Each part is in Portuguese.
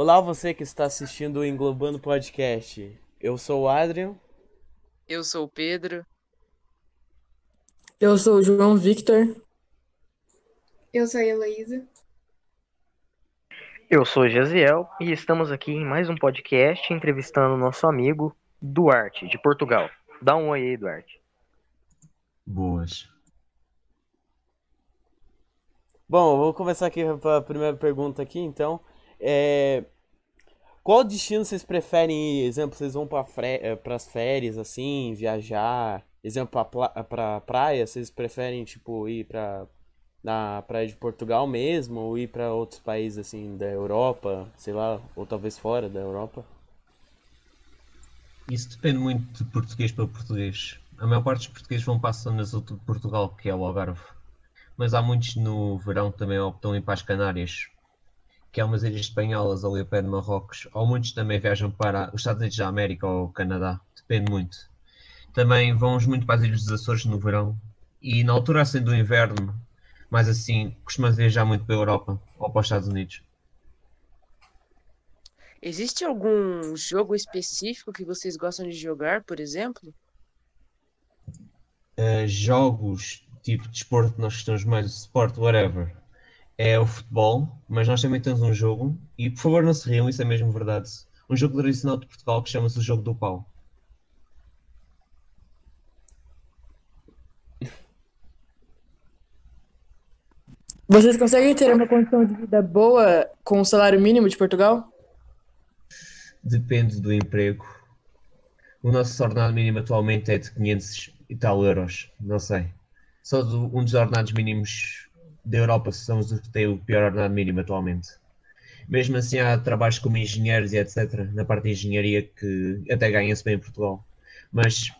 Olá, você que está assistindo o Englobando Podcast. Eu sou o Adrian. Eu sou o Pedro. Eu sou o João Victor. Eu sou a Heloísa. Eu sou o Jaziel e estamos aqui em mais um podcast entrevistando nosso amigo Duarte, de Portugal. Dá um oi aí, Duarte. Boas. Bom, eu vou começar aqui com a primeira pergunta aqui, então. É... Qual destino vocês preferem ir? Exemplo, vocês vão para fre... as férias, assim, viajar? Exemplo, para pra praia, vocês preferem, tipo, ir para na praia de Portugal mesmo ou ir para outros países, assim, da Europa, sei lá, ou talvez fora da Europa? Isso depende muito de português para português. A maior parte dos portugueses vão para a zona sul de Portugal, que é o Algarve. Mas há muitos no verão que também optam ir para as Canárias, que é umas ilhas espanholas ali ao pé de Marrocos. Ou muitos também viajam para os Estados Unidos da América ou o Canadá. Depende muito. Também vamos muito para as Ilhas dos Açores no verão. E na altura assim do inverno, mais assim, costumamos viajar muito para a Europa ou para os Estados Unidos. Existe algum jogo específico que vocês gostam de jogar, por exemplo? Uh, jogos tipo de desporto, nós gostamos mais de sport, whatever, é o futebol, mas nós também temos um jogo, e por favor não se riam, isso é mesmo verdade. Um jogo tradicional de Portugal que chama-se o Jogo do Pau. Vocês conseguem ter uma condição de vida boa com o salário mínimo de Portugal? Depende do emprego. O nosso ordenado mínimo atualmente é de 500 e tal euros, não sei. Só do, um dos ordenados mínimos da Europa são os que têm o pior ordenado mínimo atualmente. Mesmo assim, há trabalhos como engenheiros e etc., na parte de engenharia, que até ganha-se bem em Portugal. Mas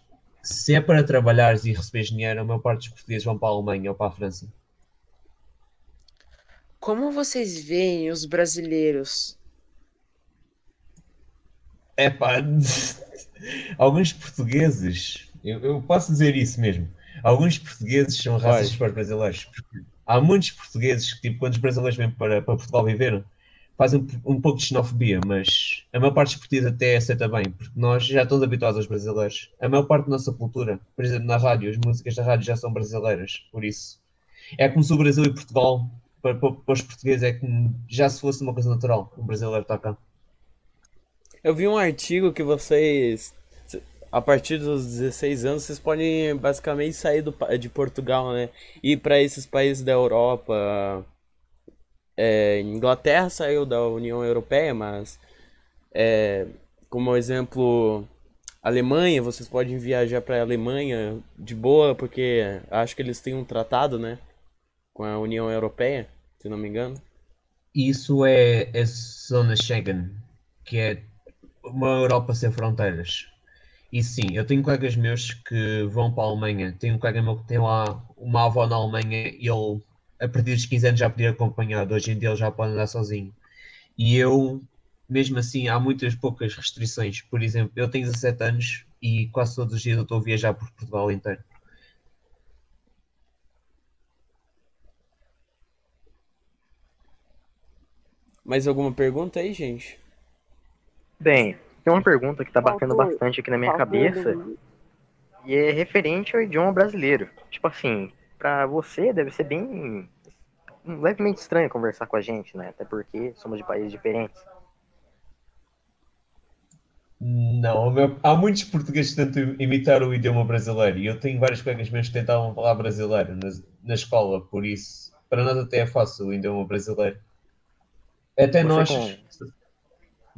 se é para trabalhares e receber dinheiro, a maior parte dos portugueses vão para a Alemanha ou para a França. Como vocês veem os brasileiros? É pá, alguns portugueses, eu, eu, posso dizer isso mesmo, alguns portugueses são racistas para os brasileiros. Há muitos portugueses que, tipo, quando os brasileiros vêm para, para Portugal viver, fazem um, pouco de xenofobia, mas a maior parte dos portugueses até aceita bem, porque nós já estamos habituados aos brasileiros. A maior parte da nossa cultura, por exemplo, na rádio, as músicas da rádio já são brasileiras, por isso. É como se o Brasil e Portugal, para, para, para os portugueses, é como já se fosse uma coisa natural, o brasileiro está cá. Eu vi um artigo que vocês, a partir dos 16 anos, vocês podem basicamente sair do, de Portugal, né? Ir para esses países da Europa. É, Inglaterra saiu da União Europeia, mas, é, como exemplo, Alemanha, vocês podem viajar para a Alemanha de boa, porque acho que eles têm um tratado, né? Com a União Europeia, se não me engano. Isso é a zona Schengen, que é uma Europa sem fronteiras. E sim, eu tenho colegas meus que vão para a Alemanha. Tenho um colega meu que tem lá uma avó na Alemanha e ele, a partir dos 15 anos, já podia acompanhar. Hoje em dia ele já pode andar sozinho. E eu, mesmo assim, há muitas poucas restrições. Por exemplo, eu tenho 17 anos e quase todos os dias eu estou a viajar por Portugal inteiro. Mais alguma pergunta aí, gente? Bem, tem uma pergunta que tá batendo bastante aqui na minha cabeça e é referente ao idioma brasileiro. Tipo assim, pra você deve ser bem levemente estranho conversar com a gente, né? Até porque somos de países diferentes. Não, meu, há muitos portugueses que tentam imitar o idioma brasileiro e eu tenho vários colegas meus que tentavam falar brasileiro na, na escola, por isso para nós até é fácil o idioma brasileiro. Até Você nós. com-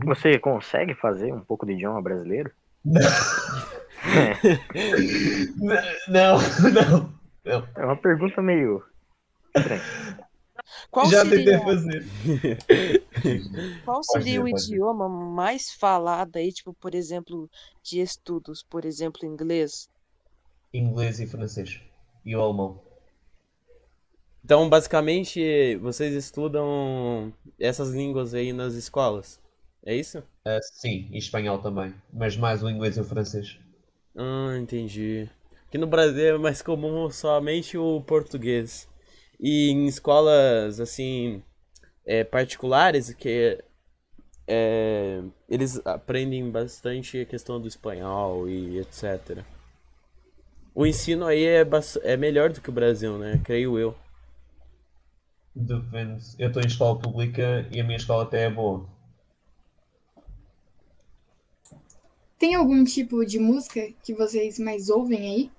Você consegue fazer um pouco de idioma brasileiro? Não, não, não. É uma pergunta meio estranha. Qual Já seria, tentei fazer. qual seria ser, o idioma mais falado aí, tipo, por exemplo, de estudos, por exemplo, inglês? Inglês e francês. E o alemão. Então, basicamente, vocês estudam essas línguas aí nas escolas. É isso? Ah, sim, e espanhol também. Mas mais o inglês e o francês. Ah, entendi. Aqui no Brasil é mais comum somente o português. E em escolas, assim, é, particulares, que é, eles aprendem bastante a questão do espanhol e etc. O ensino aí é, é melhor do que o Brasil, né? Creio eu. Depende. Eu estou em escola pública e a minha escola até é boa. Tem algum tipo de música que vocês mais ouvem aí?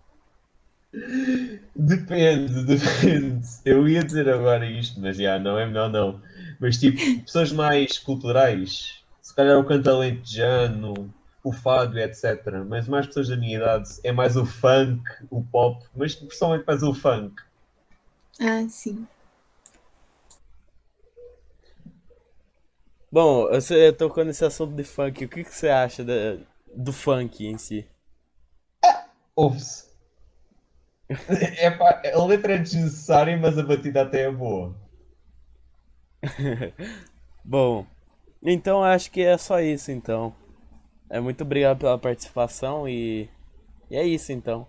Depende, depende. Eu ia dizer agora isto, mas já não é melhor não. Mas tipo, pessoas mais culturais, se calhar o canto alentejano, o fado, etc. Mas mais pessoas da minha idade é mais o funk, o pop, mas principalmente mais o funk. Ah, sim. Bom, você tocou nesse assunto de funk, o que, que você acha da, do funk em si? Ouve-se. É, pá, a letra é desnecessária, mas a batida até é boa. Bom, então acho que é só isso então. É muito obrigado pela participação e, e é isso então.